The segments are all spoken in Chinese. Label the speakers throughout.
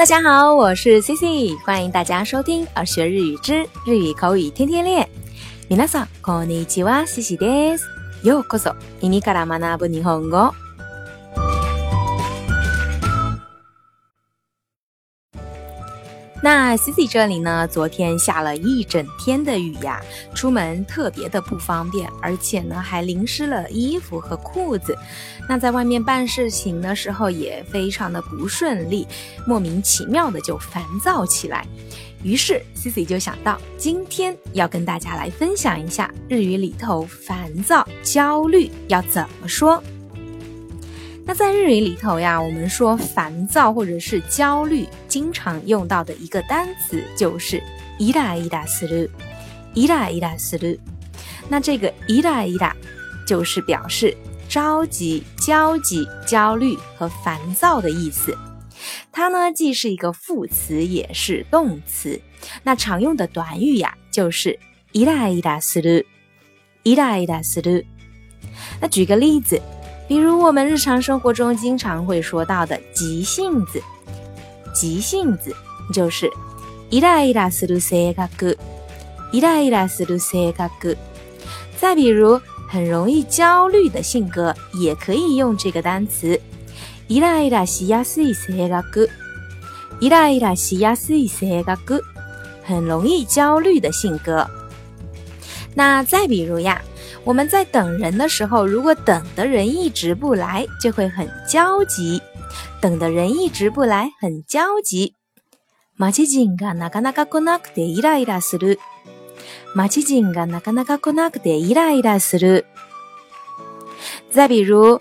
Speaker 1: 大家好，我是 C C，欢迎大家收听《学日语之日语口语天天练》。皆さんこんにちは、C C です。ようこそ耳から学ぶ日本語。 那 C C 这里呢？昨天下了一整天的雨呀，出门特别的不方便，而且呢还淋湿了衣服和裤子。那在外面办事情的时候也非常的不顺利，莫名其妙的就烦躁起来。于是 C C 就想到，今天要跟大家来分享一下日语里头烦躁、焦虑要怎么说。那在日语里头呀，我们说烦躁或者是焦虑，经常用到的一个单词就是イライラする，イライラする。那这个イライラ就是表示着急、焦急、焦虑和烦躁的意思。它呢既是一个副词，也是动词。那常用的短语呀，就是イライラする，イライラする。那举个例子。 比如我们日常生活中经常会说到的急性子，急性子就是イライラする性格，イライラする性格。再比如很容易焦虑的性格，也可以用这个单词イライラしやすい性格，イライラしやすい性格，很容易焦虑的性格。那再比如呀。 我们在等人的时候，如果等的人一直不来，就会很焦急。等的人一直不来，很焦急。待ち人がなかなか来なくてイライラする。待ち人がなかなか来なくてイライラする。再比如，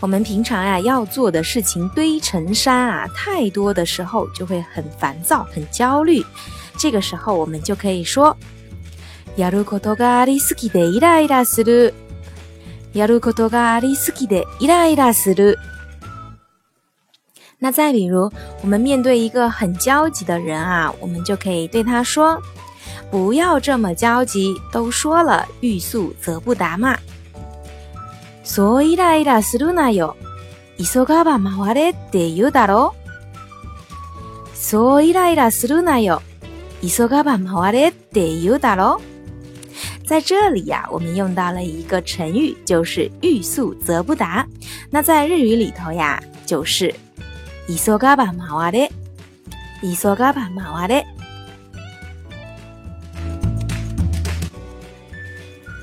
Speaker 1: 我们平常呀要做的事情堆成山啊，太多的时候就会很烦躁、很焦虑。这个时候我们就可以说。 やることがありすぎてイライラする。やることがありすぎてイライラする。那再比如，我们面对一个很焦急的人啊，我们就可以对他说：“不要这么焦急，都说了欲速则不达嘛。”そうイライラするなよ。急がば回れって言うだろう。そうイライラするなよ。急がば回れって言うだろう。在这里呀，我们用到了一个成语，就是欲速则不达。那在日语里头呀，就是“急がば回れ”，“急がば回れ”。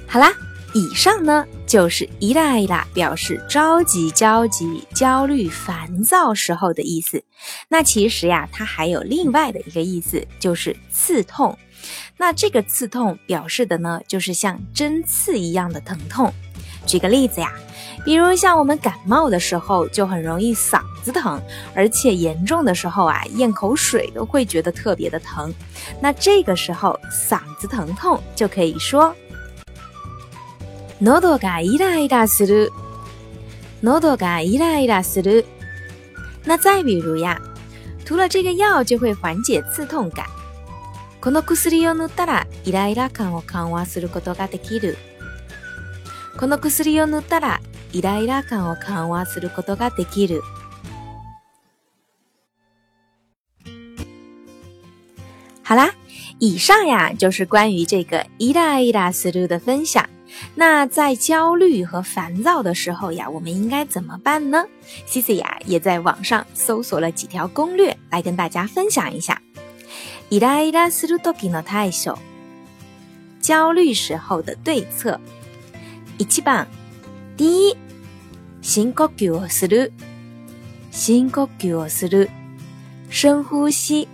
Speaker 1: 好啦， 以上呢就是“イライラ”表示着急、焦急、焦虑、烦躁时候的意思。那其实呀，它还有另外的一个意思，就是刺痛。那这个刺痛表示的呢，就是像针刺一样的疼痛。举个例子呀，比如像我们感冒的时候，就很容易嗓子疼，而且严重的时候啊，咽口水都会觉得特别的疼。那这个时候嗓子疼痛就可以说 喉がイライラする，喉がイライラする。那再比如呀，涂了这个药就会缓解刺痛感。この薬を塗ったらイライラ感を緩和することができる。この薬を塗ったらイライラ感を緩和することができる。好啦，以上呀就是关于这个イライラする的分享。那在焦虑和烦躁的时候呀，我们应该怎么办呢？C C 呀也在网上搜索了几条攻略来跟大家分享一下。イライラする時の対処。焦虑时候的对策。一番、第一、深呼吸をする。深呼吸をする。深呼吸。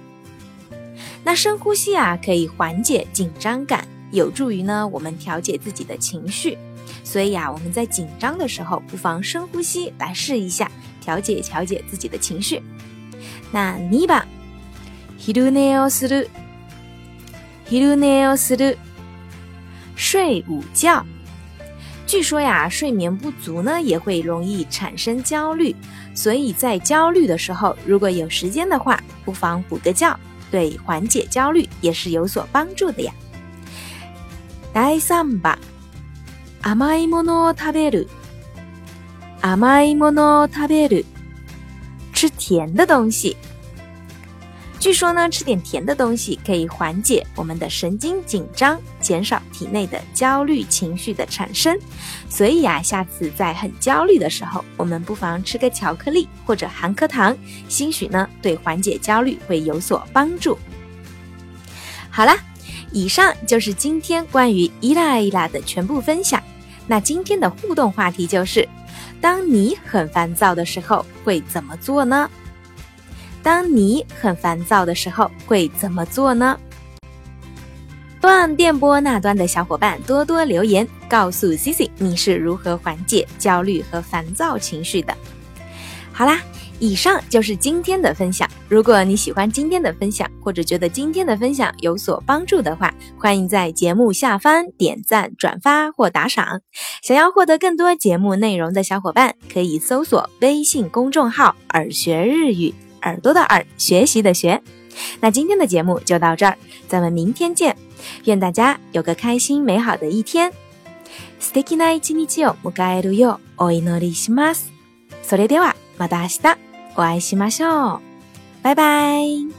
Speaker 1: 那深呼吸啊，可以缓解紧张感，有助于呢我们调节自己的情绪。所以啊，我们在紧张的时候，不妨深呼吸来试一下，调节调节自己的情绪。那二番。昼寝をする。昼寝をする。睡午觉。据说呀，睡眠不足呢，也会容易产生焦虑。所以在焦虑的时候，如果有时间的话，不妨补个觉， 对缓解焦虑也是有所帮助的呀。第三番、甘いものを食べる。甘いものを食べる。吃甜的东西。 据说呢，吃点甜的东西可以缓解我们的神经紧张，减少体内的焦虑情绪的产生。所以呀，下次在很焦虑的时候，我们不妨吃个巧克力或者含颗糖，兴许呢对缓解焦虑会有所帮助。好啦，以上就是今天关于伊拉伊拉的全部分享。那今天的互动话题就是：当你很烦躁的时候，会怎么做呢？当你很烦躁的时候，会怎么做呢？望电波那端的小伙伴多多留言，告诉 Cici 你是如何缓解焦虑和烦躁情绪的。好啦。以上就是今天的分享。如果你喜欢今天的分享，或者觉得今天的分享有所帮助的话，欢迎在节目下方点赞、转发或打赏。想要获得更多节目内容的小伙伴，可以搜索微信公众号“耳学日语”，耳朵的耳，学习的学。那今天的节目就到这儿，咱们明天见。愿大家有个开心美好的一天。素敵な一日を迎えるようお祈りします。それではまた明日。お会いしましょう。バイバイ。